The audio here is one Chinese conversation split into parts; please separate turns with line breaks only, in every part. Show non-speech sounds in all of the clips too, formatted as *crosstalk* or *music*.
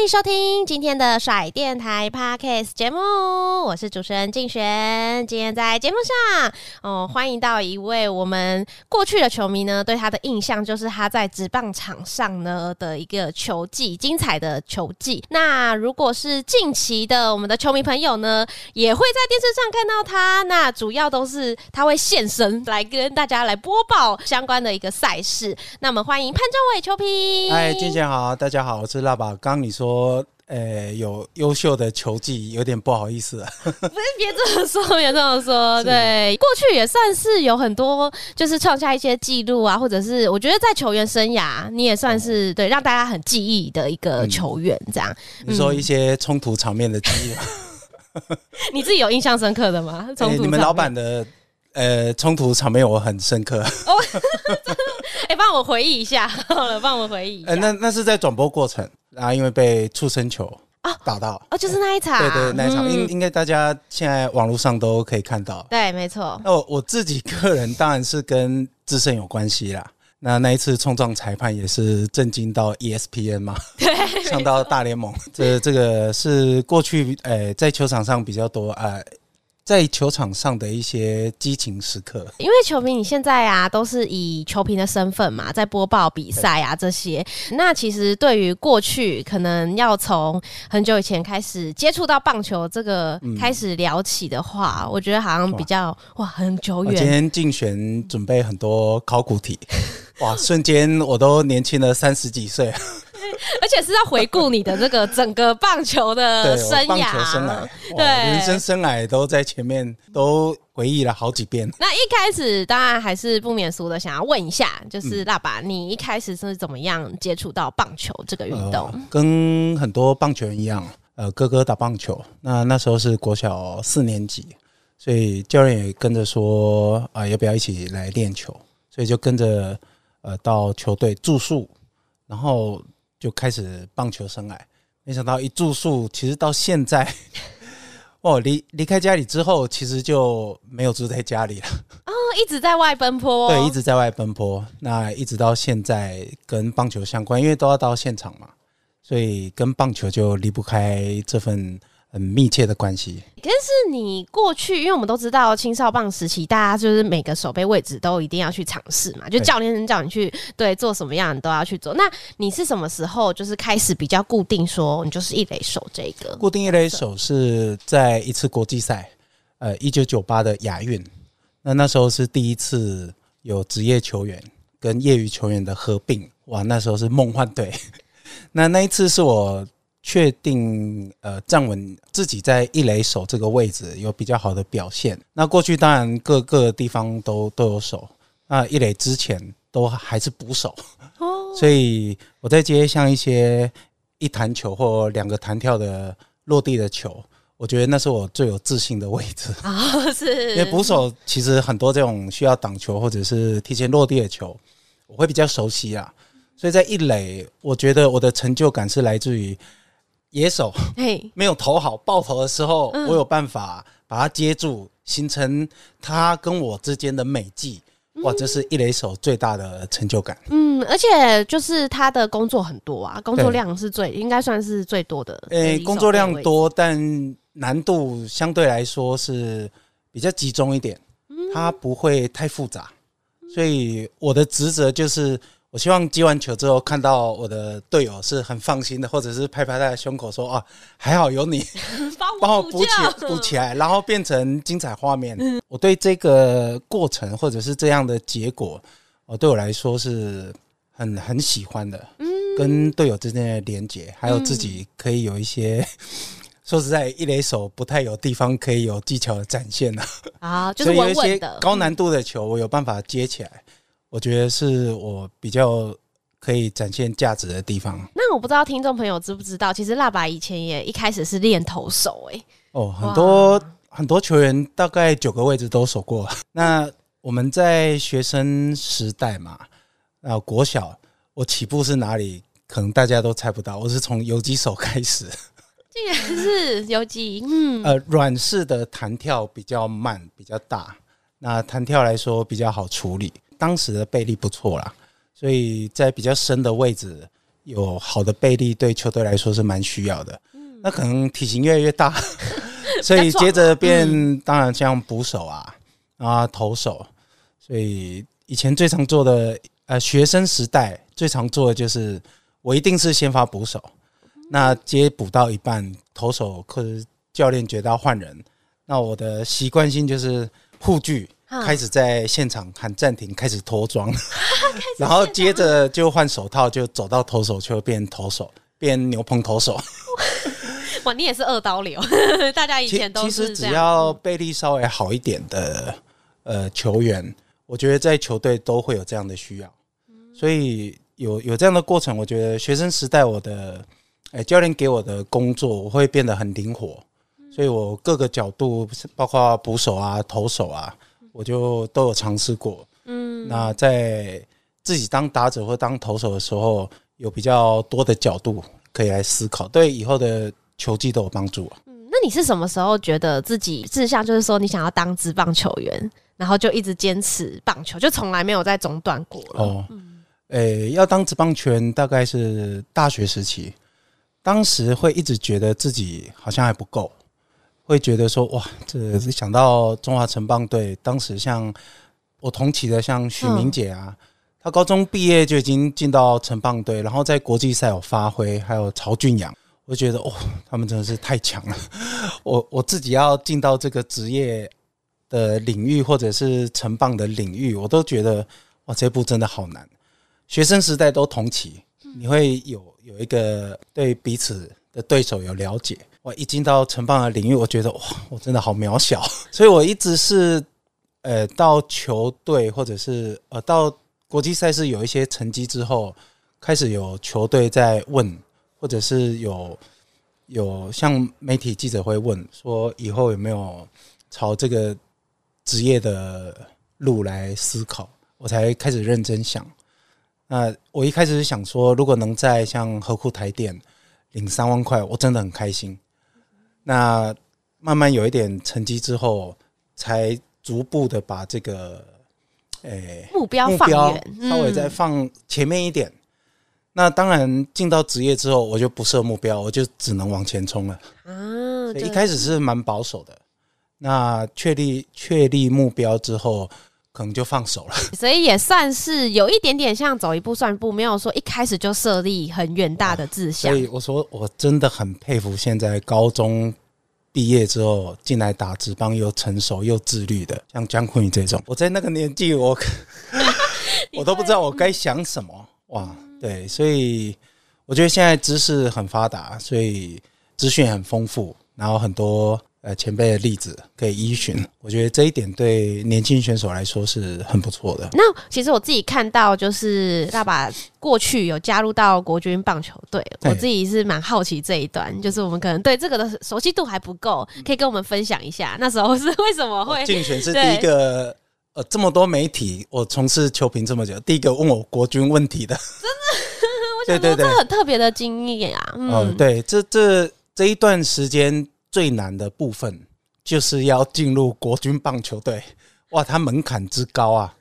欢迎收听今天的甩电台 Podcast 节目，我是主持人静璇。今天在节目上，哦，欢迎到一位我们过去的球迷呢，对他的印象就是他在职棒场上呢的一个球技，精彩的球技。那如果是近期的我们的球迷朋友呢，也会在电视上看到他。那主要都是他会现身来跟大家来播报相关的一个赛事。那我们欢迎潘政伟球评。
嗨，静璇好，大家好，我是辣爸。刚你说。*laughs* 说，呃、欸，有优秀的球技，有点不好意思啊。*laughs* 不是，
别这么说，别这么说。*laughs* 对，过去也算是有很多，就是创下一些记录啊，或者是我觉得在球员生涯，你也算是、哦、对让大家很记忆的一个球员。这样，
嗯、你说一些冲突场面的记忆吗？*laughs*
你自己有印象深刻的吗？冲突、欸、
你们老板的呃冲突场面我很深刻。哦，
哎，帮我回忆一下，*laughs* 好了，帮我回忆一下。
呃、那那是在转播过程。然啊，因为被触身球打到哦，
哦，就是那一场，
对对，那一场，应、嗯、应该大家现在网络上都可以看到，
对，没错。
那我我自己个人当然是跟自身有关系啦。那那一次冲撞裁判也是震惊到 ESPN 嘛，对，*laughs* 上到大联盟，这这个是过去诶、欸、在球场上比较多啊。呃在球场上的一些激情时刻，
因为球迷你现在啊都是以球评的身份嘛，在播报比赛啊这些。那其实对于过去可能要从很久以前开始接触到棒球这个开始聊起的话，嗯、我觉得好像比较哇，哇很久远。
今天竞选准备很多考古题，*laughs* 哇，瞬间我都年轻了三十几岁。*laughs*
而且是要回顾你的这个整个棒球的生涯，
棒球生涯，对，人生生涯都在前面都回忆了好几遍。*laughs*
那一开始当然还是不免俗的，想要问一下，就是爸爸，你一开始是怎么样接触到棒球这个运动？
呃，跟很多棒球人一样，呃，哥哥打棒球，那那时候是国小四年级，所以教练也跟着说啊，呃，要不要一起来练球？所以就跟着呃到球队住宿，然后。就开始棒球生涯，没想到一住宿，其实到现在，*laughs* 哦，离离开家里之后，其实就没有住在家里了。哦，
一直在外奔波。
对，一直在外奔波。那一直到现在，跟棒球相关，因为都要到现场嘛，所以跟棒球就离不开这份。很密切的关系。
但是你过去，因为我们都知道青少棒时期，大家就是每个守备位置都一定要去尝试嘛，就教练叫你去对做什么样，你都要去做。那你是什么时候就是开始比较固定说你就是一垒手这个？
固定一垒手是在一次国际赛，呃，一九九八的亚运。那那时候是第一次有职业球员跟业余球员的合并，哇，那时候是梦幻队。*laughs* 那那一次是我。确定呃站稳自己在一垒手这个位置有比较好的表现。那过去当然各个地方都都有守，那一垒之前都还是捕手，所以我在接像一些一弹球或两个弹跳的落地的球，我觉得那是我最有自信的位置啊，是因为捕手其实很多这种需要挡球或者是提前落地的球，我会比较熟悉啊，所以在一垒，我觉得我的成就感是来自于。野手嘿没有投好爆头的时候，我有办法把它接住，形成他跟我之间的美技。哇，这是一垒手最大的成就感。
嗯，而且就是他的工作很多啊，工作量是最应该算是最多的。
诶，工作量多，但难度相对来说是比较集中一点，它不会太复杂，所以我的职责就是。我希望接完球之后，看到我的队友是很放心的，或者是拍拍他的胸口说：“啊，还好有你，*laughs* *laughs* 帮我补起补起来，然后变成精彩画面。”我对这个过程或者是这样的结果，哦，对我来说是很很喜欢的。嗯，跟队友之间的连接，还有自己可以有一些，嗯、*laughs* 说实在，一垒手不太有地方可以有技巧的展现呢。
啊，就是稳稳的。
高难度的球，我有办法接起来，嗯、我觉得是我比较可以展现价值的地方。
那我不知道听众朋友知不知道，其实辣爸以前也一开始是练投手，哎，
哦，很多。很多球员大概九个位置都守过。*laughs* 那我们在学生时代嘛，啊，国小我起步是哪里？可能大家都猜不到。我是从游击手开始，*laughs*
竟然是游击。嗯，
呃，软式的弹跳比较慢，比较大。那弹跳来说比较好处理。当时的背力不错啦，所以在比较深的位置有好的背力，对球队来说是蛮需要的。那可能体型越来越大。*laughs* 所以接着变，当然像捕手啊，啊投手，所以以前最常做的，呃，学生时代最常做的就是，我一定是先发捕手，那接捕到一半，投手或者教练觉得要换人，那我的习惯性就是护具开始在现场喊暂停，开始脱妆，*laughs* 然后接着就换手套，就走到投手就变投手，变牛棚投手。*laughs*
哇，你也是二刀流，*laughs* 大家以前都是。
其实只要臂力稍微好一点的呃球员，我觉得在球队都会有这样的需要，所以有有这样的过程，我觉得学生时代我的哎教练给我的工作，我会变得很灵活，所以我各个角度，包括捕手啊、投手啊，我就都有尝试过。嗯，那在自己当打者或当投手的时候，有比较多的角度可以来思考，对以后的。球技都有帮助啊。
嗯，那你是什么时候觉得自己志向就是说你想要当职棒球员，然后就一直坚持棒球，就从来没有再中断过了？哦，嗯，
诶，要当职棒球员大概是大学时期，当时会一直觉得自己好像还不够，会觉得说哇，这想到中华城棒队，当时像我同期的像许明杰啊，他高中毕业就已经进到城棒队，然后在国际赛有发挥，还有曹俊阳。我觉得哦，他们真的是太强了。*laughs* 我我自己要进到这个职业的领域，或者是城棒的领域，我都觉得哇，这步真的好难。学生时代都同期，你会有有一个对彼此的对手有了解。我一进到职棒的领域，我觉得哇，我真的好渺小。*laughs* 所以我一直是呃，到球队或者是呃，到国际赛事有一些成绩之后，开始有球队在问。或者是有有像媒体记者会问说，以后有没有朝这个职业的路来思考，我才开始认真想。那我一开始是想说，如果能在像合库台电领三万块，我真的很开心。那慢慢有一点成绩之后，才逐步的把这个诶
目标放远，
稍微再放前面一点。那当然，进到职业之后，我就不设目标，我就只能往前冲了。啊，所以一开始是蛮保守的。那确立确立目标之后，可能就放手了。*laughs*
所以也算是有一点点像走一步算一步，没有说一开始就设立很远大的志向。
所以我说，我真的很佩服现在高中毕业之后进来打职棒又成熟又自律的，像江坤宇这种。我在那个年纪，我 *laughs* 我都不知道我该想什么哇。对，所以我觉得现在知识很发达，所以资讯很丰富，然后很多呃前辈的例子可以依循。我觉得这一点对年轻选手来说是很不错的。
那其实我自己看到，就是爸爸过去有加入到国军棒球队，我自己是蛮好奇这一段，就是我们可能对这个的熟悉度还不够，可以跟我们分享一下那时候是为什么会
竞选是第一个。呃，这么多媒体，我从事球评这么久，第一个问我国军问题的，
真的，*laughs* 我想说这很特别的经验啊。
嗯，嗯对，这这这一段时间最难的部分，就是要进入国军棒球队。*laughs* 哇，它门槛之高啊！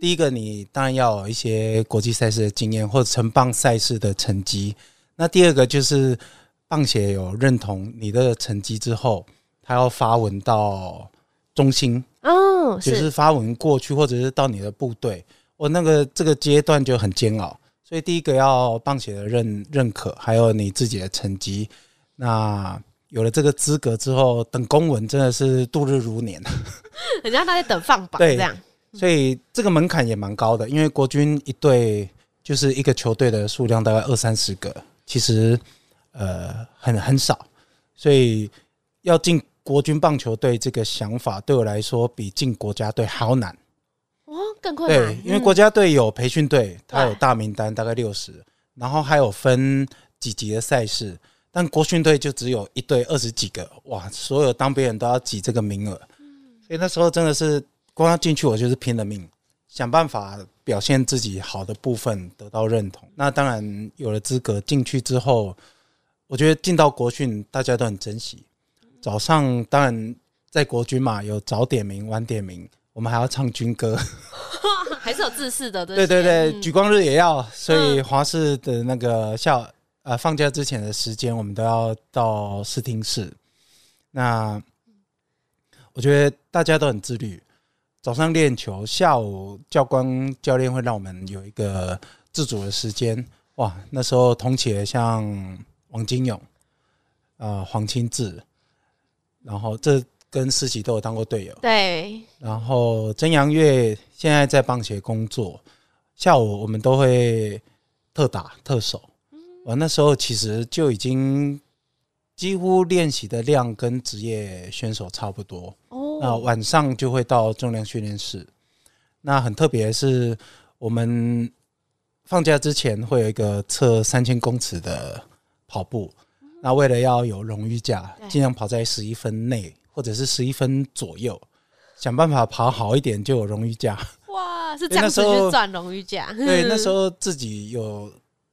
第一个，你当然要有一些国际赛事的经验，或者成棒赛事的成绩。那第二个就是棒协有认同你的成绩之后，他要发文到中心。哦，就是发文过去，或者是到你的部队，我那个这个阶段就很煎熬，所以第一个要棒协的认认可，还有你自己的成绩。那有了这个资格之后，等公文真的是度日如年。*laughs*
人家他在等放榜，这样。
所以这个门槛也蛮高的，因为国军一队就是一个球队的数量大概二三十个，其实呃很很少，所以要进国军棒球队这个想法对我来说比进国家队还要难。
哦，更困难。
对，因为国家队有培训队，它有大名单，大概六十，然后还有分几级的赛事。但国训队就只有一队二十几个，哇！所有当兵人都要挤这个名额，所以那时候真的是光要进去，我就是拼了命，想办法表现自己好的部分，得到认同。那当然有了资格进去之后，我觉得进到国训大家都很珍惜。早上当然在国军嘛，有早点名、晚点名，我们还要唱军歌，*laughs*
还是有自视的。
对对对，举光日也要，所以华视的那个校。呃，放假之前的时间，我们都要到试听室。那我觉得大家都很自律，早上练球，下午教官教练会让我们有一个自主的时间。哇，那时候同期像王金勇、呃黄清志，然后这跟思琪都有当过队友。
对。然
后曾阳月现在在棒协工作，下午我们都会特打特守。我那时候其实就已经几乎练习的量跟职业选手差不多。哦，那晚上就会到重量训练室。那很特别的是，我们放假之前会有一个测三千公尺的跑步。那为了要有荣誉价，尽量跑在十一分内，或者是十一分左右，想办法跑好一点就有荣誉价。
哇，是这样子去赚荣誉价？
对，那时 *laughs* 候自己有。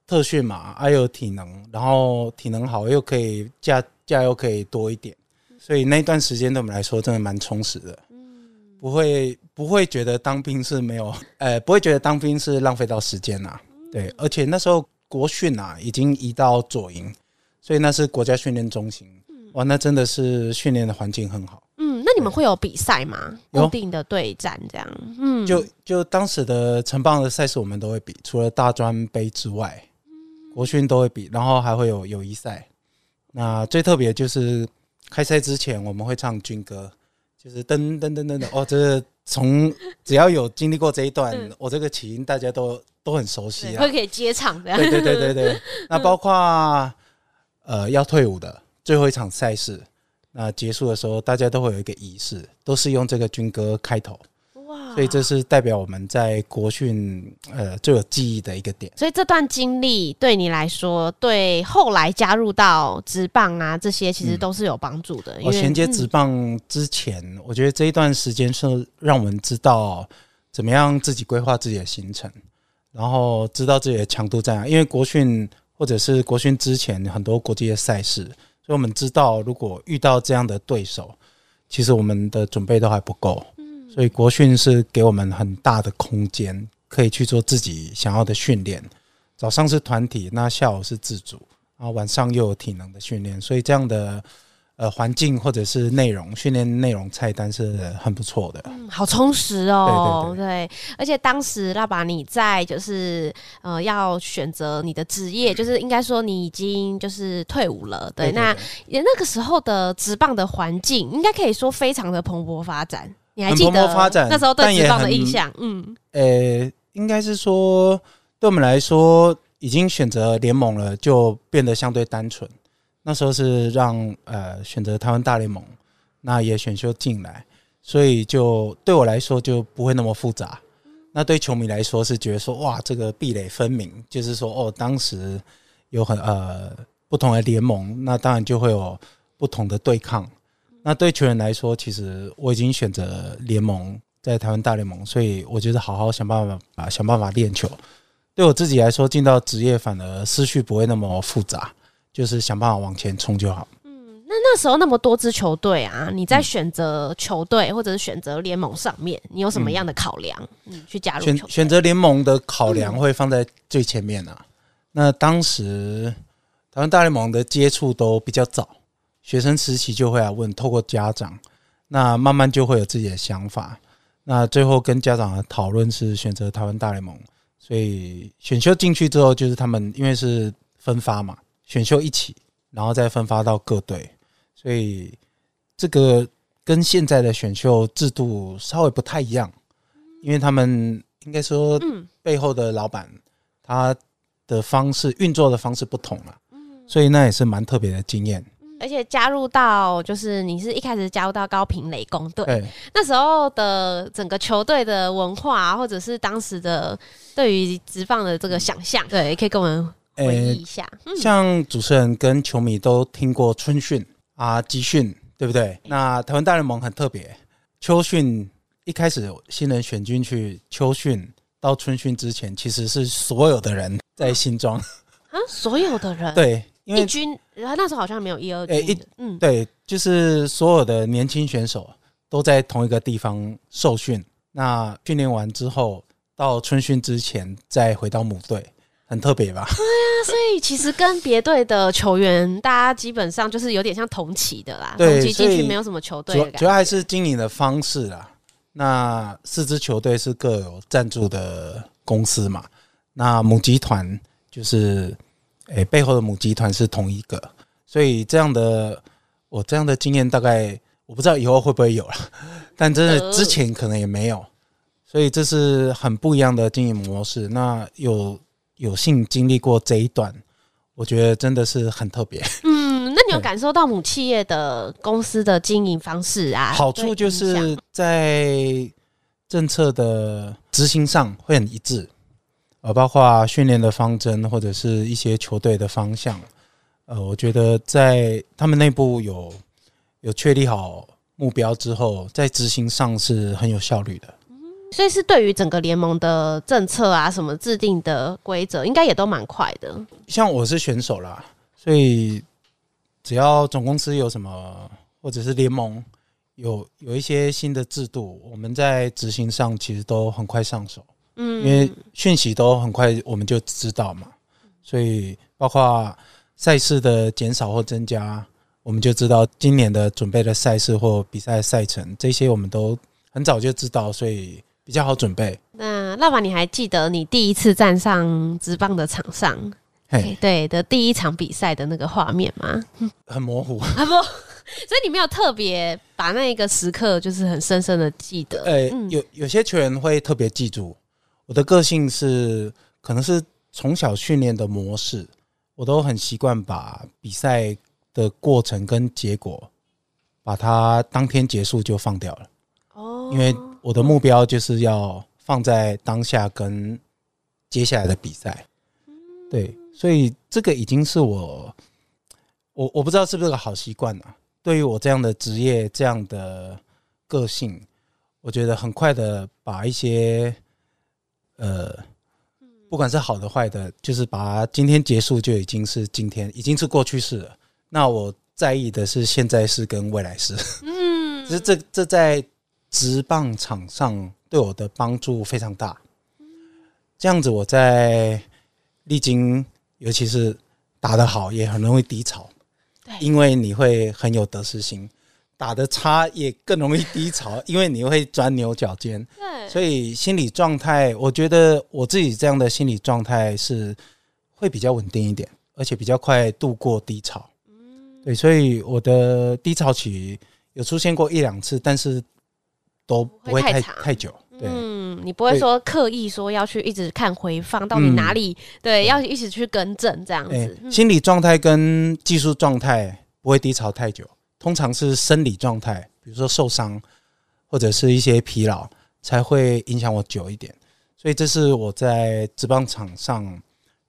特训嘛，还有体能，然后体能好又可以价价又可以多一点，所以那段时间对我们来说真的蛮充实的。不会不会觉得当兵是没有，*laughs* 呃，不会觉得当兵是浪费到时间呐。对，而且那时候国训啊已经移到左营，所以那是国家训练中心。哇，那真的是训练的环境很好。
嗯，那你们会有比赛吗？固定的对战这样？嗯，
就就当时的城棒的赛事我们都会比，除了大专杯之外。国训都会比，然后还会有友谊赛。那最特别就是开赛之前我们会唱军歌，就是噔噔噔噔的哦，这是从只要有经历过这一段，嗯、我这个起因大家都都很熟悉啊，
会可以接场的。
对对对对对。*laughs* 那包括呃要退伍的最后一场赛事，那结束的时候大家都会有一个仪式，都是用这个军歌开头。所以这是代表我们在国训呃最有记忆的一个点。
所以这段经历对你来说，对后来加入到职棒啊这些，其实都是有帮助的。
我衔接职棒之前，我觉得这一段时间是让我们知道怎么样自己规划自己的行程，然后知道自己的强度在哪。因为国训或者是国训之前很多国际的赛事，所以我们知道如果遇到这样的对手，其实我们的准备都还不够。所以国训是给我们很大的空间，可以去做自己想要的训练。早上是团体，那下午是自主，然后晚上又有体能的训练。所以这样的呃环境或者是内容训练内容菜单是很不错的。
嗯，好充实哦。
对对对，
對，而且当时那把你在就是呃要选择你的职业，就是应该说你已经就是退伍了。对，那那个时候的职棒的环境，应该可以说非常的蓬勃发展。你还记得那时候对职棒的印象？嗯，呃、
欸，应该是说，对我们来说，已经选择联盟了，就变得相对单纯。那时候是让呃选择台湾大联盟，那也选秀进来，所以就对我来说就不会那么复杂。那对球迷来说是觉得说，哇，这个壁垒分明，就是说，哦，当时有很呃不同的联盟，那当然就会有不同的对抗。那对球员来说，其实我已经选择联盟，在台湾大联盟，所以我觉得好好想办法啊，想办法练球。对我自己来说，进到职业反而思绪不会那么复杂，就是想办法往前冲就好。
嗯，那那时候那么多支球队啊，你在选择球队或者是选择联盟上面，你有什么样的考量？嗯，去加入
选选择联盟的考量会放在最前面啊。那当时台湾大联盟的接触都比较早。学生时期就会来问，透过家长，那慢慢就会有自己的想法。那最后跟家长的讨论是选择台湾大联盟，所以选秀进去之后，就是他们因为是分发嘛，选秀一起，然后再分发到各队，所以这个跟现在的选秀制度稍微不太一样。因为他们应该说，
嗯，
背后的老板他的方式运作的方式不同了，所以那也是蛮特别的经验。
而且加入到就是你是一开始加入到高平雷公队，
对，
那时候的整个球队的文化啊，或者是当时的对于直棒的这个想象，对，可以跟我们回忆一下。
像主持人跟球迷都听过春训啊、集训，对不对？那台湾大联盟很特别，秋训一开始新人选进去秋训到春训之前，其实是所有的人在新庄。
啊，所有的人？*laughs*
对。因为
一军，然后那时候好像没有一二军。
诶，一嗯，对，就是所有的年轻选手都在同一个地方受训。那训练完之后，到春训之前再回到母队，很特别吧？
对啊，所以其实跟别队的球员，大家基本上就是有点像同期的啦。
对，
同期进去没有什么球队。
主主要还是经营的方式啦。那四支球队是各有赞助的公司嘛？那母集团就是。诶、欸，背后的母集团是同一个，所以这样的我这样的经验大概我不知道以后会不会有了，*laughs* 但真的之前可能也没有，所以这是很不一样的经营模式。那有有幸经历过这一段，我觉得真的是很特别。
嗯，那你有感受到母企业的公司的经营方式啊？*laughs*
好处就是在政策的执行上会很一致。呃，包括训练的方针或者是一些球队的方向，呃，我觉得在他们内部有有确立好目标之后，在执行上是很有效率的。
所以是对于整个联盟的政策啊，什么制定的规则，应该也都蛮快的。
像我是选手啦，所以只要总公司有什么，或者是联盟有有一些新的制度，我们在执行上其实都很快上手。嗯，因为讯息都很快，我们就知道嘛，所以包括赛事的减少或增加，我们就知道今年的准备的赛事或比赛赛程，这些我们都很早就知道，所以比较好准备。
那辣爸，你还记得你第一次站上直棒的场上，嘿，对的第一场比赛的那个画面吗？
很模糊，*laughs*
啊不，所以你没有特别把那一个时刻就是很深深的记得。
呃，有有些球员会特别记住。我的个性是，可能是从小训练的模式，我都很习惯把比赛的过程跟结果，把它当天结束就放掉了。哦，因为我的目标就是要放在当下跟接下来的比赛。对，所以这个已经是我，我我不知道是不是个好习惯啊。对于我这样的职业，这样的个性，我觉得很快的把一些。呃，不管是好的坏的，就是把今天结束就已经是今天，已经是过去式了。那我在意的是现在式跟未来式。嗯，其实这这在直棒场上对我的帮助非常大。这样子我在历经，尤其是打得好，也很容易低潮。对，因为你会很有得失心。打的差也更容易低潮，因为你会钻牛角尖。*laughs* 对，所以心理状态，我觉得我自己这样的心理状态是会比较稳定一点，而且比较快度过低潮。嗯，对，所以我的低潮期有出现过一两次，但是都不会太太久。对，嗯，
你不会说刻意说要去一直看回放到底哪里，对，要一直去更正这样子。
心理状态跟技术状态不会低潮太久。通常是生理状态，比如说受伤或者是一些疲劳，才会影响我久一点。所以这是我在职棒场上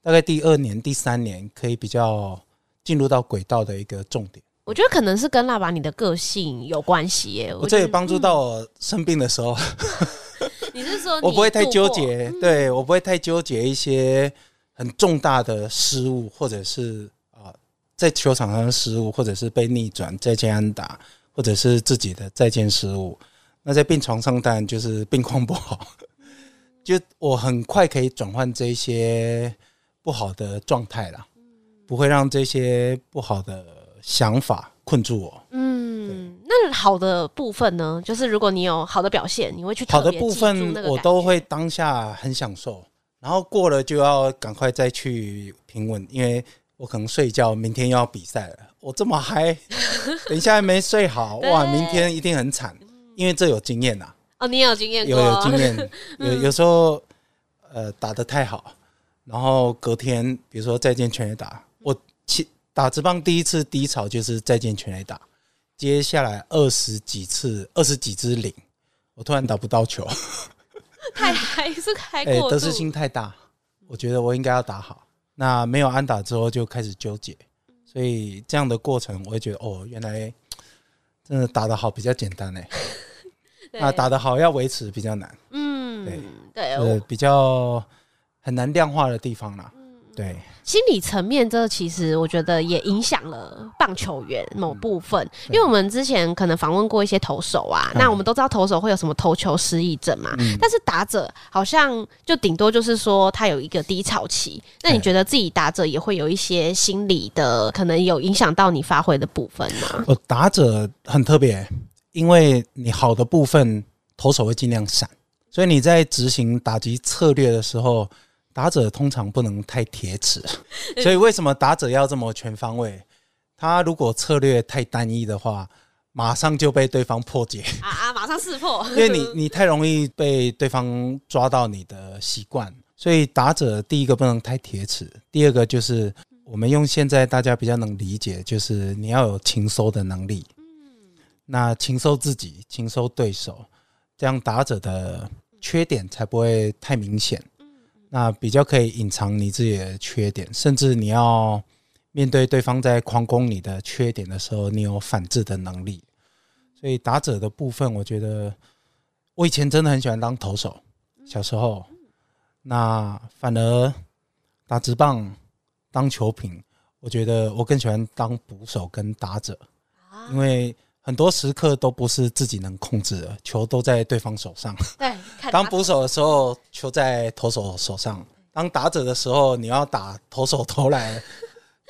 大概第二年、第三年可以比较进入到轨道的一个重点。
我觉得可能是跟辣爸你的个性有关系耶。
我这也帮助到我生病的时候。*laughs*
你是说
我不会太纠结？对，我不会太纠结一些很重大的失误，或者是。在球场上的失误，或者是被逆转再见安打，或者是自己的再见失误，那在病床上当然就是病况不好，*laughs* 就我很快可以转换这些不好的状态了，不会让这些不好的想法困住我。嗯，
那好的部分呢？就是如果你有好的表现，你会去
好的部分，我都会当下很享受，然后过了就要赶快再去平稳，因为。我可能睡觉，明天又要比赛了。我这么嗨，*laughs* 等一下还没睡好，哇，明天一定很惨，因为这有经验呐。
哦，你有经验过？
有有经验，*laughs* 有有时候呃打的太好，然后隔天比如说再见全垒打，我其打直棒第一次低潮就是再见全垒打，接下来二十几次二十几支零，我突然打不到球，*laughs*
太还是太过、欸、
得失心太大，我觉得我应该要打好。那没有安打之后就开始纠结，所以这样的过程我会觉得哦，原来真的打得好比较简单 *laughs* 呢。那打得好要维持比较难，嗯，对对，呃，比较很难量化的地方啦。对，
心理层面，这其实我觉得也影响了棒球员某部分，嗯、因为我们之前可能访问过一些投手啊，嗯、那我们都知道投手会有什么投球失忆症嘛，嗯、但是打者好像就顶多就是说他有一个低潮期。那你觉得自己打者也会有一些心理的可能有影响到你发挥的部分吗？
我打者很特别，因为你好的部分投手会尽量闪，所以你在执行打击策略的时候。打者通常不能太铁齿，*laughs* 所以为什么打者要这么全方位？他如果策略太单一的话，马上就被对方破解
啊啊！*laughs* 马上识破，
因为你你太容易被对方抓到你的习惯，所以打者第一个不能太铁齿，第二个就是我们用现在大家比较能理解，就是你要有情搜的能力。那情搜自己，情搜对手，这样打者的缺点才不会太明显。那比较可以隐藏你自己的缺点，甚至你要面对对方在狂攻你的缺点的时候，你有反制的能力。所以打者的部分，我觉得我以前真的很喜欢当投手，小时候。那反而打直棒当球评，我觉得我更喜欢当捕手跟打者，因为。很多时刻都不是自己能控制的，球都在对方手上。*laughs*
对，
当捕手的时候，球在投手手上；当打者的时候，你要打投手投来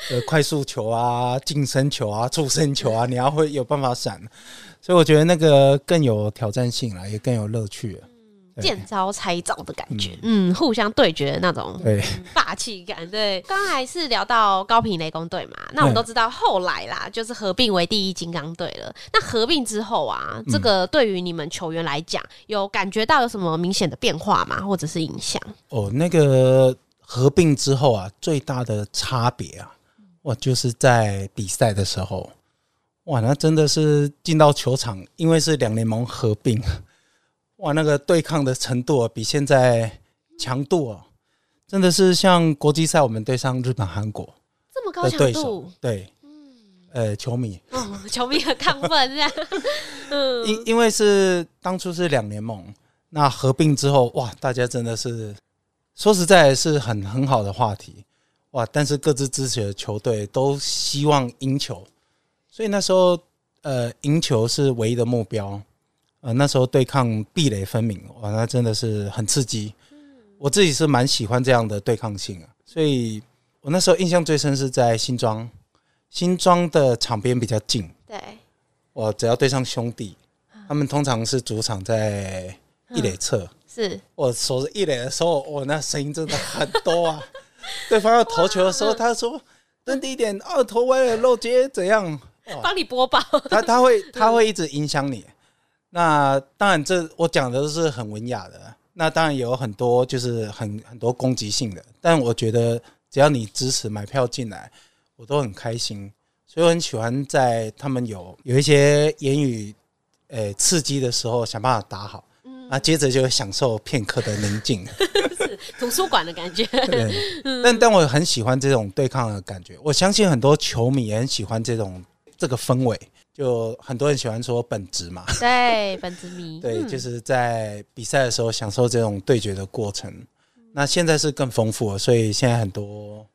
的快速球啊、近身球啊、触身球啊，你要会有办法闪。所以我觉得那个更有挑战性了，也更有乐趣。
见招拆招的感觉，嗯，嗯，互相对决的那种霸气感。对，刚才是聊到高频雷公队嘛，那我们都知道后来啦，就是合并为第一金刚队了。那合并之后啊，这个对于你们球员来讲，有感觉到有什么明显的变化吗？或者是影响？
哦，那个合并之后啊，最大的差别啊，哇，就是在比赛的时候，哇，那真的是进到球场，因为是两联盟合并。哇，那个对抗的程度啊比现在强度哦，真的是像国际赛我们对上日本、韩国
这么高强度，
对，嗯，呃，球迷，
哦，球迷很亢奋这样，*laughs* 嗯，
因因为是当初是两联盟，那合并之后，哇，大家真的是说实在是很很好的话题，哇，但是各自支持的球队都希望赢球，所以那时候呃，赢球是唯一的目标。呃，那时候对抗壁垒分明，哇，那真的是很刺激。我自己是蛮喜欢这样的对抗性啊，所以我那时候印象最深是在新庄，新庄的场边比较近。
对，
我只要对上兄弟，他们通常是主场在一垒侧。是我守着一垒的时候，我那声音真的很多啊。对方要投球的时候，他说蹲低一点，二头歪了漏接怎样？*laughs*
帮你播报。
他他会 *laughs* 他会一直影响你。那当然，这我讲的都是很文雅的。那当然有很多就是很很多攻击性的，但我觉得只要你支持买票进来，我都很开心。所以我很喜欢在他们有有一些言语诶刺激的时候，想办法打好。嗯，那接着就享受片刻的宁静，*laughs*
是图书馆的感觉。*laughs* 对，
但但我很喜欢这种对抗的感觉。我相信很多球迷也很喜欢这种这个氛围。就很多人喜欢说本职嘛，*laughs*
对，本职迷，*laughs*
对，就是在比赛的时候享受这种对决的过程。那现在是更丰富了，所以现在很多，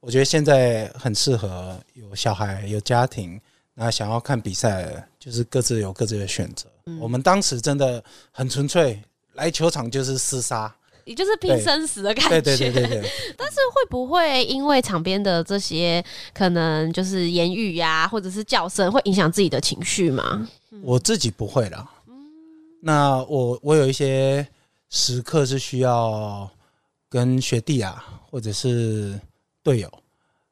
我觉得现在很适合有小孩、有家庭，那想要看比赛，就是各自有各自的选择。我们当时真的很纯粹，来球场就是厮杀。
也就是拼生死的感觉，
对对对对 *laughs* 对。
但是会不会因为场边的这些可能就是言语呀、啊，或者是叫声，会影响自己的情绪吗？
我自己不会啦。那我我有一些时刻是需要跟学弟啊，或者是队友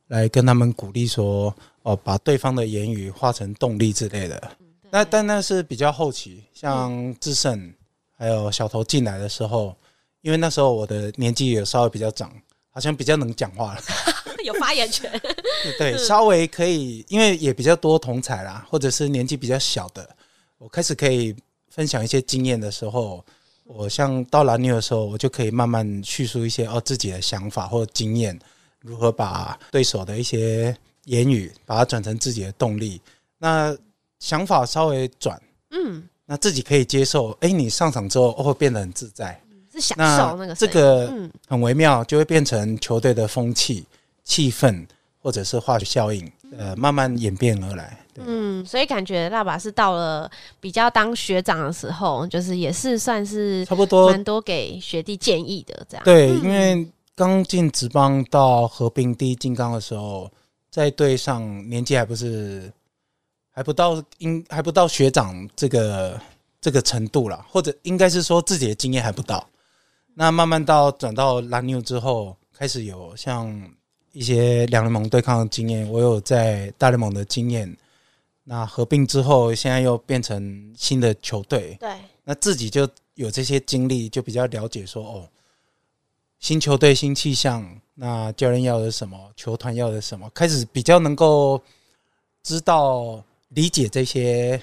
来跟他们鼓励说，哦，把对方的言语化成动力之类的。那但那是比较后期，像智胜。还有小头进来的时候，因为那时候我的年纪也稍微比较长，好像比较能讲话了，*laughs*
有发言权。
对，稍微可以，因为也比较多同才啦，或者是年纪比较小的，我开始可以分享一些经验的时候，我像到蓝牛的时候，我就可以慢慢叙述一些哦自己的想法或经验，如何把对手的一些言语把它转成自己的动力。那想法稍微转，嗯，那自己可以接受。哎，你上场之后会变得很自在，
是享受那个。
这个很微妙，就会变成球队的风气、气氛。或者是化学效应，呃，慢慢演变而来。
嗯，所以感觉爸爸是到了比较当学长的时候，就是也是算是
差不多
蛮多给学弟建议的这样。
对，因为刚进职棒到合并第一金刚的时候，在队上年纪还不是还不到，应还不到学长这个这个程度啦，或者应该是说自己的经验还不到。那慢慢到转到蓝牛之后，开始有像。一些两联盟对抗的经验，我有在大联盟的经验。那合并之后，现在又变成新的球队，
对，
那自己就有这些经历，就比较了解说，哦，新球队新气象，那教练要的什么，球团要的什么，开始比较能够知道理解这些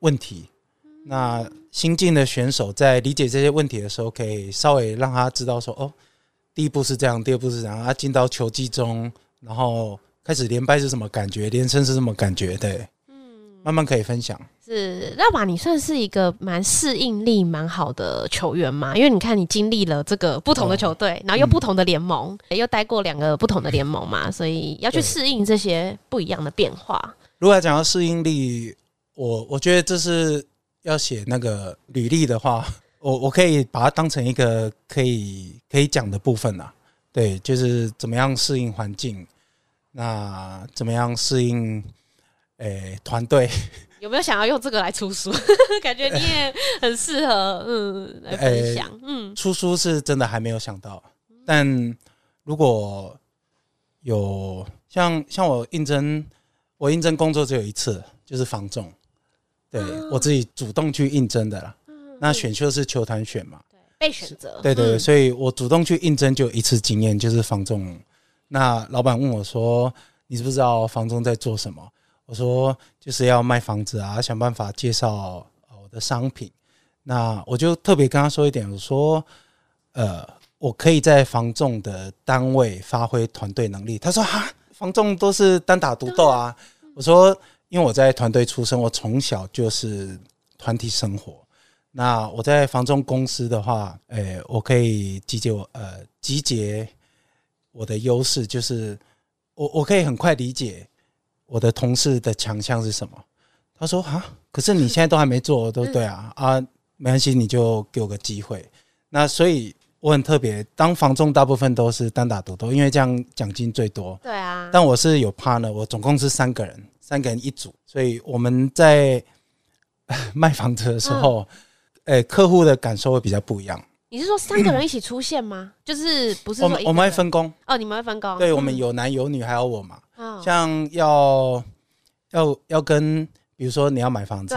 问题。那新进的选手在理解这些问题的时候，可以稍微让他知道说，哦。第一步是这样，第二步是这样。啊，进到球季中，然后开始连败是什么感觉，连胜是什么感觉？对，嗯，慢慢可以分享。
是，那把你算是一个蛮适应力蛮好的球员嘛？因为你看，你经历了这个不同的球队，然后又不同的联盟，嗯、又待过两个不同的联盟嘛，*laughs* 所以要去适应这些不一样的变化。
如果要讲到适应力，我我觉得这是要写那个履历的话。*laughs* 我我可以把它当成一个可以可以讲的部分啦，对，就是怎么样适应环境，那怎么样适应诶团队？*laughs*
有没有想要用这个来出书？*laughs* 感觉你也很适合，嗯，来分享。嗯，
出书是真的还没有想到，但如果有像像我应征，我应征工作只有一次，就是房仲，对，我自己主动去应征的啦。那选秀是球团选嘛？
对，被选择。
对对对，所以我主动去应征就一次经验，就是房仲。那老板问我说：“你知不知道房仲在做什么？”我说：“就是要卖房子啊，想办法介绍我的商品。”那我就特别跟他说一点，我说：“呃，我可以在房仲的单位发挥团队能力。”他说：“哈，房仲都是单打独斗啊。”我说：“因为我在团队出身，我从小就是团体生活。”那我在房仲公司的话，诶、欸，我可以集结我呃集结我的优势，就是我我可以很快理解我的同事的强项是什么。他说啊，可是你现在都还没做，*laughs* 都对啊啊，没关系，你就给我个机会。那所以我很特别，当房仲大部分都是单打独斗，因为这样奖金最多。
对啊。
但我是有 partner，我总共是三个人，三个人一组，所以我们在 *laughs* 卖房子的时候。嗯哎、欸，客户的感受会比较不一样。
你是说三个人一起出现吗？*coughs* 就是不是
我们我们会分工
哦？你们会分工？
对，我们有男有女，还有我嘛。嗯、像要要要跟，比如说你要买房子，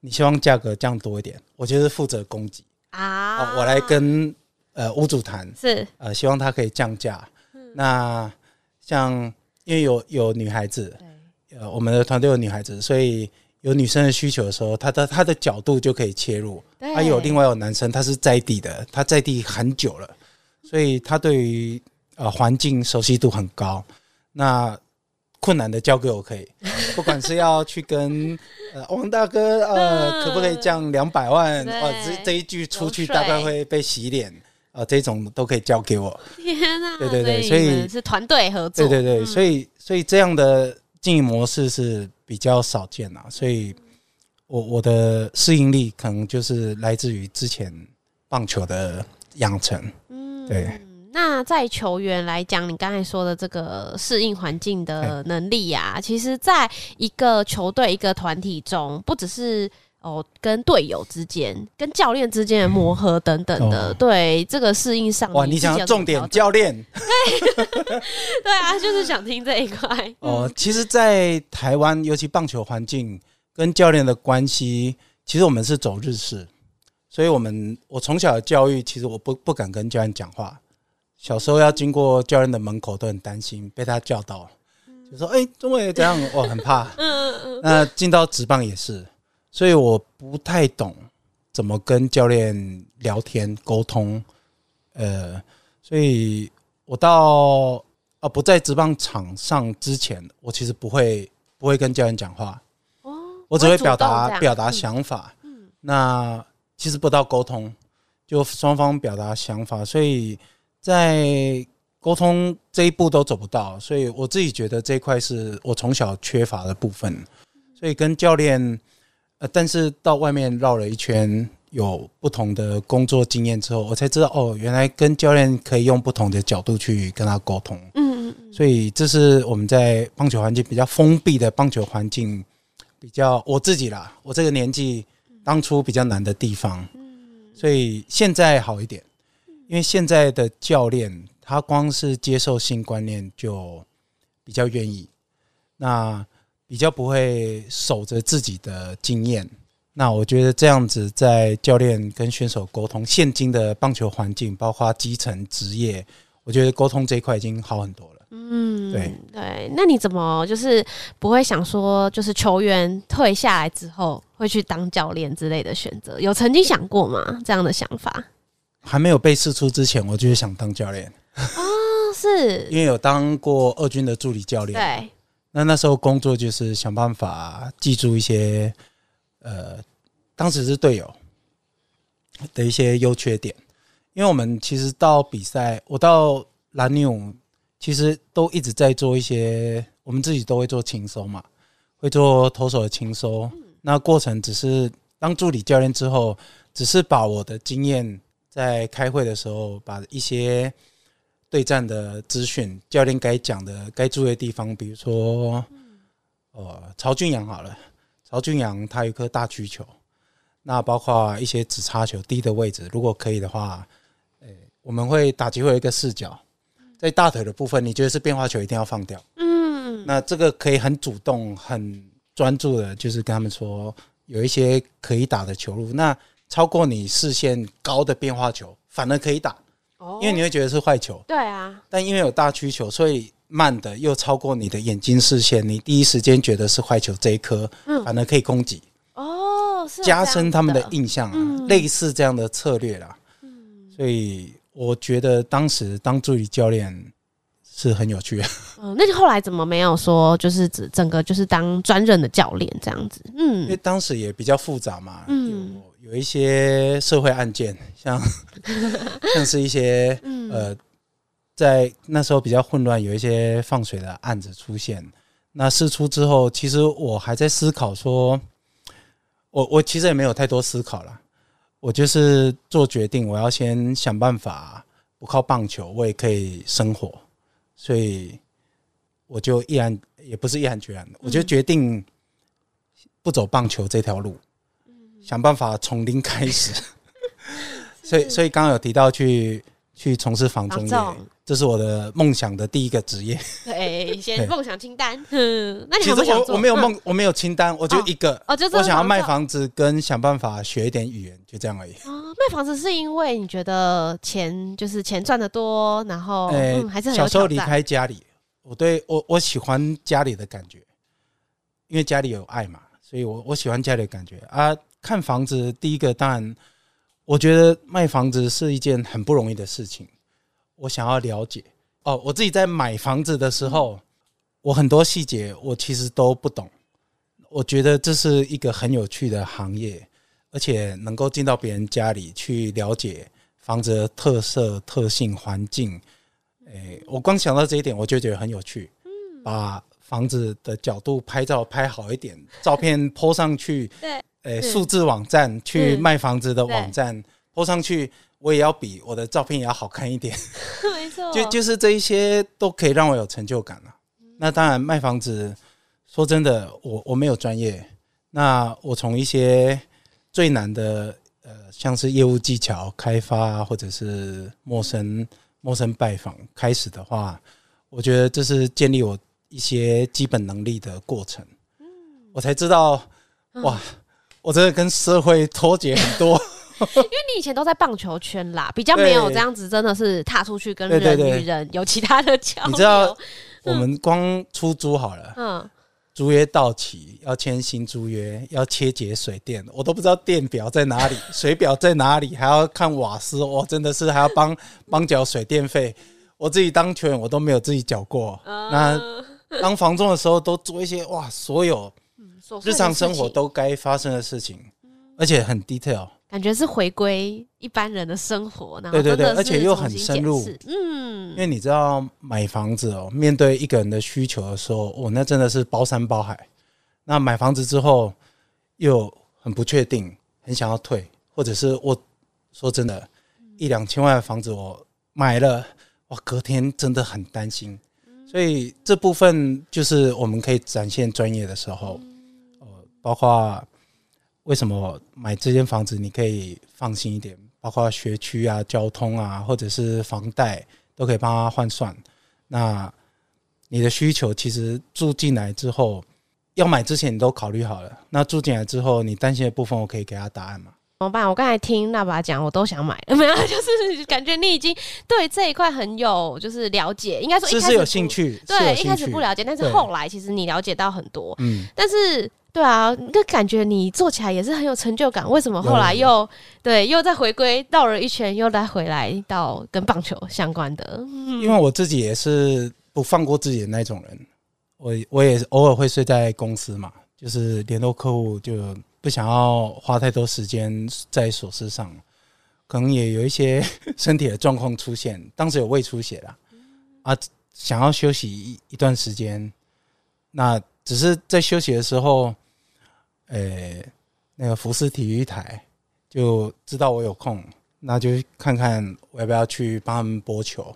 你希望价格降多一点，我就是负责供给啊。我来跟呃屋主谈，是呃希望他可以降价。嗯、那像因为有有女孩子，对呃我们的团队有女孩子，所以。有女生的需求的时候，她的她的角度就可以切入。还有另外有男生，他是在地的，他在地很久了，所以他对于呃环境熟悉度很高。那困难的交给我可以，*laughs* 不管是要去跟呃王大哥呃可不可以降两百万对呃这这一句出去大概会被洗脸呃这种都可以交给我。
天哪！
对对对，所以
是团队合作。
对对对，所以所以这样的经营模式是。比较少见啊，所以我我的适应力可能就是来自于之前棒球的养成。嗯，对。
那在球员来讲，你刚才说的这个适应环境的能力呀、啊，欸、其实在一个球队、一个团体中，不只是。哦，跟队友之间、跟教练之间的磨合等等的，嗯哦、对这个适应上，
哇，你想要重点教练？*laughs*
对，*laughs* 对啊，就是想听这一块。
哦，嗯、其实，在台湾，尤其棒球环境跟教练的关系，其实我们是走日式，所以我们我从小的教育，其实我不不敢跟教练讲话。小时候要经过教练的门口，都很担心被他叫到，就说：“哎，中伟怎样，我很怕。”嗯嗯嗯。*laughs* 那进到职棒也是，所以我不太懂怎么跟教练聊天沟通。呃，所以我到啊不在职棒场上之前，我其实不会不会跟教练讲话。哦。我只会表达表达想法。嗯。那其实不到沟通，就双方表达想法，所以。在沟通这一步都走不到，所以我自己觉得这一块是我从小缺乏的部分。所以跟教练，呃，但是到外面绕了一圈，有不同的工作经验之后，我才知道哦，原来跟教练可以用不同的角度去跟他沟通。嗯嗯嗯。所以这是我们在棒球环境比较封闭的棒球环境，比较我自己啦，我这个年纪当初比较难的地方。所以现在好一点。因为现在的教练，他光是接受新观念就比较愿意，那比较不会守着自己的经验。那我觉得这样子，在教练跟选手沟通，现今的棒球环境，包括基层职业，我觉得沟通这一块已经好很多了。嗯，对
对。那你怎么就是不会想说，就是球员退下来之后会去当教练之类的选择？有曾经想过吗？这样的想法？
还没有被试出之前，我就是想当教练
哦，是
因为有当过二军的助理教练。
对，
那那时候工作就是想办法记住一些，呃，当时是队友的一些优缺点。因为我们其实到比赛，我到蓝牛，其实都一直在做一些，我们自己都会做轻收嘛，会做投手的轻收。那过程只是当助理教练之后，只是把我的经验。在开会的时候，把一些对战的资讯、教练该讲的、该注意的地方，比如说，呃，曹俊阳好了，曹俊阳他有一颗大曲球，那包括一些直插球低的位置，如果可以的话，欸，我们会打击会有一个视角，在大腿的部分，你觉得是变化球，一定要放掉。嗯，那这个可以很主动、很专注的，就是跟他们说，有一些可以打的球路。那超过你视线高的变化球，反而可以打，因为你会觉得是坏球。
对啊，
但因为有大曲球，所以慢的又超过你的眼睛视线，你第一时间觉得是坏球这一颗，反而可以攻击。哦，是加深他们的印象，类似这样的策略啦。所以我觉得当时当助理教练是很有趣的。
嗯，那你后来怎么没有说就是整整个就是当专任的教练这样子？嗯，
因为当时也比较复杂嘛。嗯。有一些社会案件，像 *laughs* 像是一些呃，在那时候比较混乱，有一些放水的案子出现。那事出之后，其实我还在思考说，我我其实也没有太多思考了，我就是做决定，我要先想办法不靠棒球，我也可以生活，所以我就毅然也不是毅然决然的，我就决定不走棒球这条路。想办法从零开始，*laughs* 所以所以刚刚有提到去去从事房中业，这是我的梦想的第一个职业。
对，先 *laughs* 梦想清单。嗯，*laughs* 那你
其实我我没有梦，我没有清单，我就一个。哦，就是我想要卖房子，跟想办法学一点语言，就这样而已。
哦，卖房子是因为你觉得钱就是钱赚的多，然后嗯，还是
小时候离开家里，我对我我喜欢家里的感觉，因为家里有爱嘛，所以我我喜欢家里的感觉啊。看房子，第一个当然，我觉得卖房子是一件很不容易的事情。我想要了解哦，我自己在买房子的时候，我很多细节我其实都不懂。我觉得这是一个很有趣的行业，而且能够进到别人家里去了解房子的特色、特性、环境。诶，我光想到这一点，我就觉得很有趣。把房子的角度拍照拍好一点，照片 po 上去。对。诶，数字网站去卖房子的网站，po 上去，我也要比我的照片也要好看一点。*laughs* 没错，*laughs* 就就是这一些都可以让我有成就感了。那当然，卖房子，说真的，我我没有专业。那我从一些最难的，呃，像是业务技巧开发，或者是陌生陌生拜访开始的话，我觉得这是建立我一些基本能力的过程。嗯我才知道，哇。我真的跟社会脱节很多，*laughs*
因为你以前都在棒球圈啦，比较没有这样子，真的是踏出去跟人与人有其他的交流。
你知道，*laughs* 我们光出租好了，嗯，租约到期要签新租约，要切结水电，我都不知道电表在哪里，水表在哪里，还要看瓦斯，我真的是还要帮 *laughs* 帮缴水电费。我自己当球员，我都没有自己缴过。那当房仲的时候，都做一些哇，所有日常生活都该发生的事情，而且很 detail，
感觉是回归一般人的生活。
对对对，而且又很深入。嗯，因为你知道买房子哦，面对一个人的需求的时候，哦，那真的是包山包海。那买房子之后又很不确定，很想要退，或者是我说真的，一两千万的房子我买了。哇，隔天真的很担心，所以这部分就是我们可以展现专业的时候，呃，包括为什么买这间房子你可以放心一点，包括学区啊、交通啊，或者是房贷都可以帮他换算。那你的需求其实住进来之后，要买之前你都考虑好了，那住进来之后你担心的部分，我可以给他答案吗？
怎么办？我刚才听那把讲，我都想买，*laughs* 没有，就是感觉你已经对这一块很有就是了解，应该说一开始
是有兴趣，
对，一开始不了解，但是后来其实你了解到很多，嗯，但是对啊，那感觉你做起来也是很有成就感。为什么后来又对又再回归绕了一圈，又再回来到跟棒球相关的？
因为我自己也是不放过自己的那种人，我我也偶尔会睡在公司嘛，就是联络客户就。不想要花太多时间在琐事上，可能也有一些 *laughs* 身体的状况出现。当时有胃出血了，啊，想要休息一一段时间。那只是在休息的时候，呃，那个福斯体育台就知道我有空，那就看看我要不要去帮他们播球。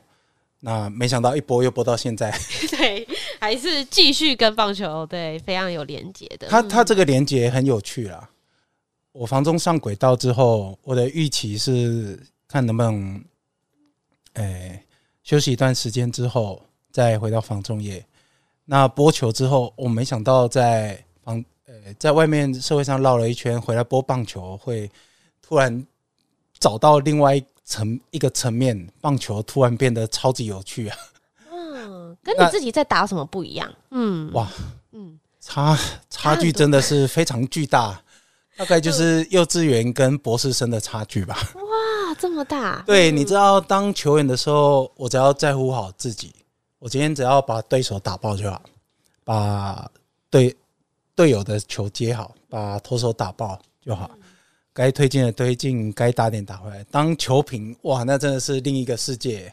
那没想到一播又播到现在，*laughs*
对，还是继续跟棒球对非常有连结的。
他他这个连结很有趣啦。我房中上轨道之后，我的预期是看能不能，诶、欸，休息一段时间之后再回到房中业。那播球之后，我没想到在在外面社会上绕了一圈，回来播棒球会突然找到另外一。层一个层面，棒球突然变得超级有趣啊！
嗯，跟你自己在打什么不一样？嗯，
哇，嗯，差差距真的是非常巨大，大概就是幼稚园跟博士生的差距吧。
哇，这么大！
对，你知道，当球员的时候，我只要在乎好自己，我今天只要把对手打爆就好，把队队友的球接好，把投手打爆就好。该推进的推进，该打点打回来。当球评，哇，那真的是另一个世界。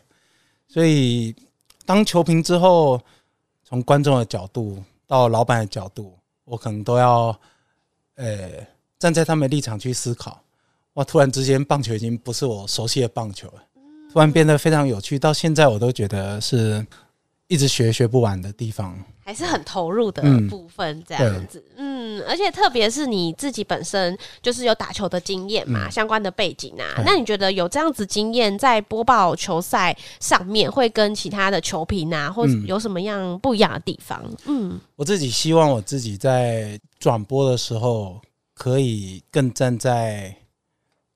所以，当球评之后，从观众的角度到老板的角度，我可能都要，呃、站在他们的立场去思考。哇，突然之间，棒球已经不是我熟悉的棒球了，突然变得非常有趣。到现在，我都觉得是一直学学不完的地方。
还是很投入的部分，这样子，嗯，而且特别是你自己本身就是有打球的经验嘛，相关的背景啊，那你觉得有这样子经验在播报球赛上面，会跟其他的球评啊，或有什么样不一样的地方？嗯，
我自己希望我自己在转播的时候，可以更站在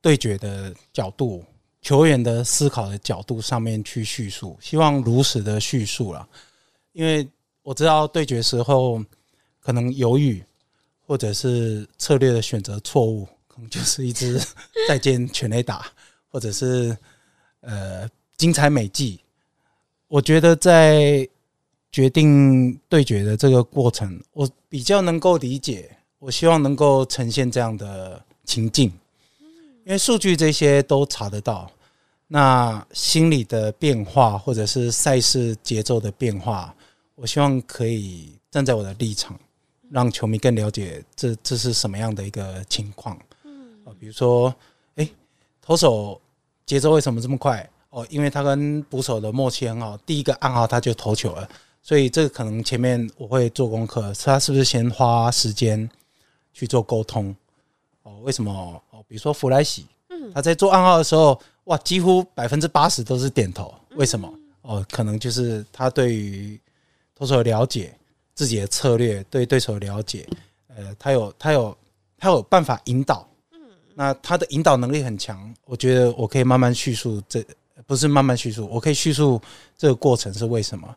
对决的角度、球员的思考的角度上面去叙述，希望如实的叙述了，因为。我知道对决时候可能犹豫，或者是策略的选择错误，可能就是一支再见全垒打，或者是呃精彩美技。我觉得在决定对决的这个过程，我比较能够理解。我希望能够呈现这样的情境，因为数据这些都查得到。那心理的变化，或者是赛事节奏的变化。我希望可以站在我的立场，让球迷更了解这这是什么样的一个情况。嗯，比如说，哎，投手节奏为什么这么快？哦，因为他跟捕手的默契很好，第一个暗号他就投球了，所以这个可能前面我会做功课，他是不是先花时间去做沟通？哦，为什么？哦，比如说弗莱西，他在做暗号的时候，哇，几乎百分之八十都是点头，为什么？哦，可能就是他对于投手了解自己的策略，对对手了解，呃，他有他有他有办法引导，那他的引导能力很强，我觉得我可以慢慢叙述，这不是慢慢叙述，我可以叙述这个过程是为什么。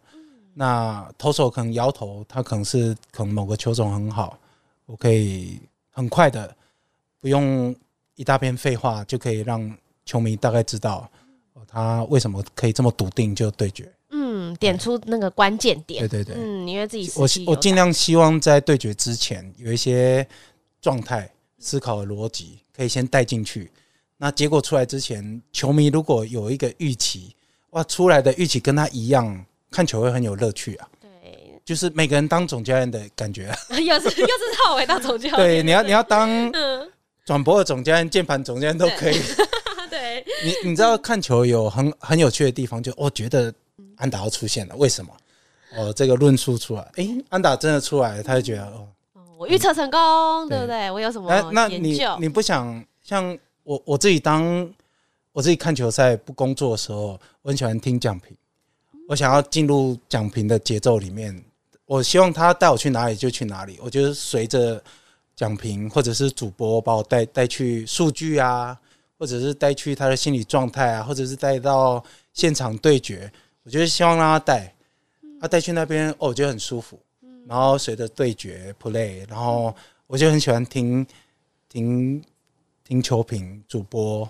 那投手可能摇头，他可能是可能某个球种很好，我可以很快的不用一大篇废话就可以让球迷大概知道他为什么可以这么笃定就对决。
嗯，点出那个关键点。
对对对，
嗯，因为自己
我我尽量希望在对决之前有一些状态、思考的逻辑可以先带进去。那结果出来之前，球迷如果有一个预期，哇，出来的预期跟他一样，看球会很有乐趣啊。对，就是每个人当总教练的感觉，*laughs*
又是又是绕回到总教练。
对，你要你要当转播的总教练、键盘总监都可以。
对，*laughs*
你你知道看球有很很有趣的地方，就我觉得。安达要出现了，为什么？哦，这个论述出来，哎、欸，安达真的出来了，他就觉得哦，
我预测成功，对不对？我有什么？那
那你你不想像我我自己当我自己看球赛不工作的时候，我很喜欢听讲评，我想要进入讲评的节奏里面，我希望他带我去哪里就去哪里，我觉得随着讲评或者是主播把我带带去数据啊，或者是带去他的心理状态啊，或者是带到现场对决。我觉得希望让他带，他带去那边哦，我觉得很舒服。然后随着对决 play，然后我就很喜欢听听听球评主播，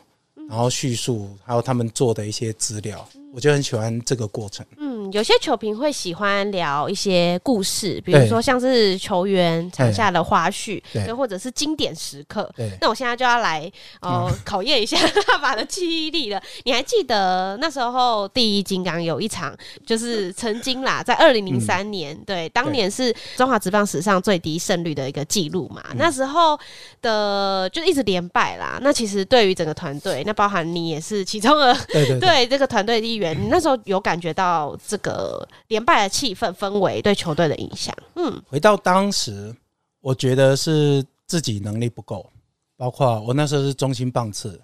然后叙述还有他们做的一些资料，我就很喜欢这个过程。
嗯有些球评会喜欢聊一些故事，比如说像是球员场下的花絮，对，或者是经典时刻。对，那我现在就要来呃考验一下 *laughs* 爸爸的记忆力了。你还记得那时候第一金刚有一场，就是曾经啦，在二零零三年，对，当年是中华职棒史上最低胜率的一个记录嘛。那时候的就一直连败啦。那其实对于整个团队，那包含你也是其中的，对对 *laughs* 对，这个团队的一员。你那时候有感觉到这个连败的气氛氛围对球队的影响，嗯，
回到当时，我觉得是自己能力不够，包括我那时候是中心棒次，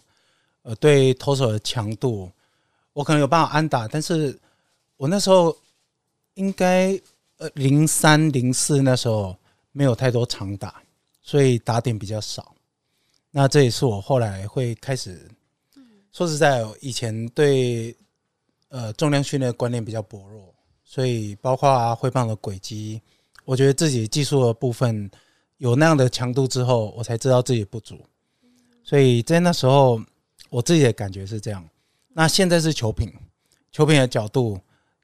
呃，对投手的强度，我可能有办法安打，但是我那时候应该呃零三零四那时候没有太多长打，所以打点比较少。那这也是我后来会开始，说实在，以前对。呃，重量训练的观念比较薄弱，所以包括挥棒的轨迹，我觉得自己技术的部分有那样的强度之后，我才知道自己不足。所以在那时候，我自己的感觉是这样。那现在是球品，球品的角度，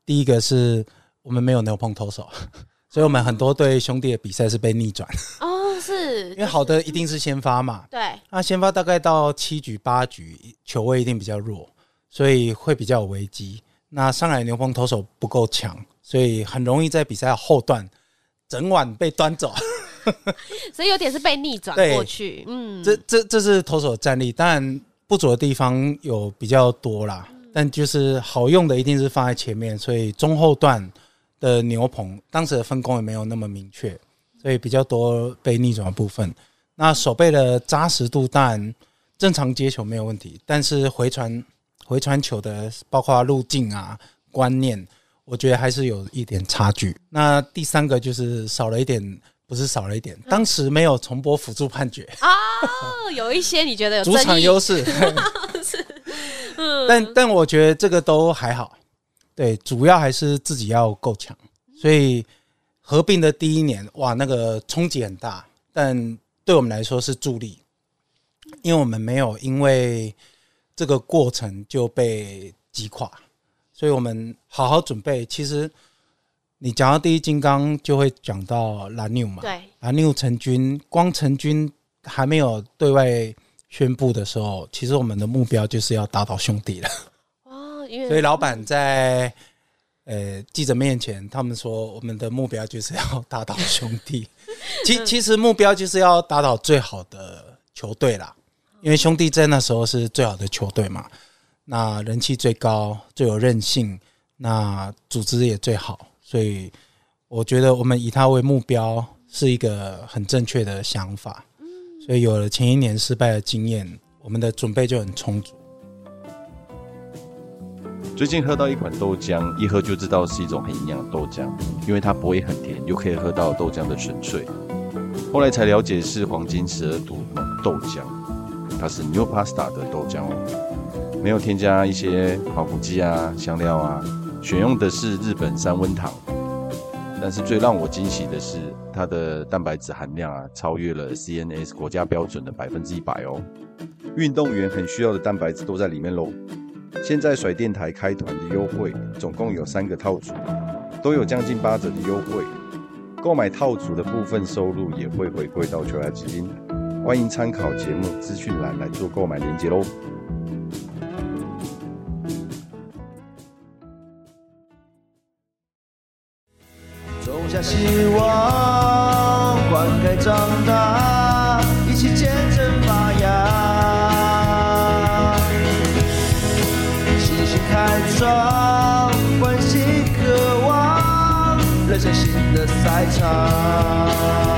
第一个是我们没有牛碰投手，*laughs* 所以我们很多对兄弟的比赛是被逆转。
哦，是，*laughs*
因为好的一定是先发嘛。
对。
那先发大概到七局八局，球位一定比较弱。所以会比较有危机。那上海牛棚投手不够强，所以很容易在比赛后段整晚被端走。*laughs*
所以有点是被逆转过去。嗯，
这这这是投手的战力，当然不足的地方有比较多啦。但就是好用的一定是放在前面，所以中后段的牛棚当时的分工也没有那么明确，所以比较多被逆转的部分。那手背的扎实度当然正常接球没有问题，但是回传。回传球的包括路径啊、观念，我觉得还是有一点差距。那第三个就是少了一点，不是少了一点，当时没有重播辅助判决
哦，有一些你觉得有
主场优势，*laughs* 是，但但我觉得这个都还好。对，主要还是自己要够强。所以合并的第一年，哇，那个冲击很大，但对我们来说是助力，因为我们没有因为。这个过程就被击垮，所以我们好好准备。其实你讲到第一金刚，就会讲到蓝牛嘛。
对，
蓝牛成军，光成军还没有对外宣布的时候，其实我们的目标就是要打倒兄弟了。哦，因为所以老板在呃记者面前，他们说我们的目标就是要打倒兄弟。其 *laughs* 其实目标就是要打倒最好的球队啦。因为兄弟在那时候是最好的球队嘛，那人气最高，最有韧性，那组织也最好，所以我觉得我们以他为目标是一个很正确的想法。所以有了前一年失败的经验，我们的准备就很充足。
最近喝到一款豆浆，一喝就知道是一种很营养的豆浆，因为它不会很甜，又可以喝到豆浆的纯粹。后来才了解是黄金十二度浓豆浆。它是 New Pasta 的豆浆哦，没有添加一些防腐剂啊、香料啊，选用的是日本三温糖。但是最让我惊喜的是，它的蛋白质含量啊，超越了 CNS 国家标准的百分之一百哦。运动员很需要的蛋白质都在里面喽。现在甩电台开团的优惠，总共有三个套组，都有将近八折的优惠。购买套组的部分收入也会回馈到球牙基金。欢迎参考节目资讯栏来做购买链接喽。
种下希望，灌溉长大，一起见证发芽。信心开创，欢喜渴望，人生新的赛
场。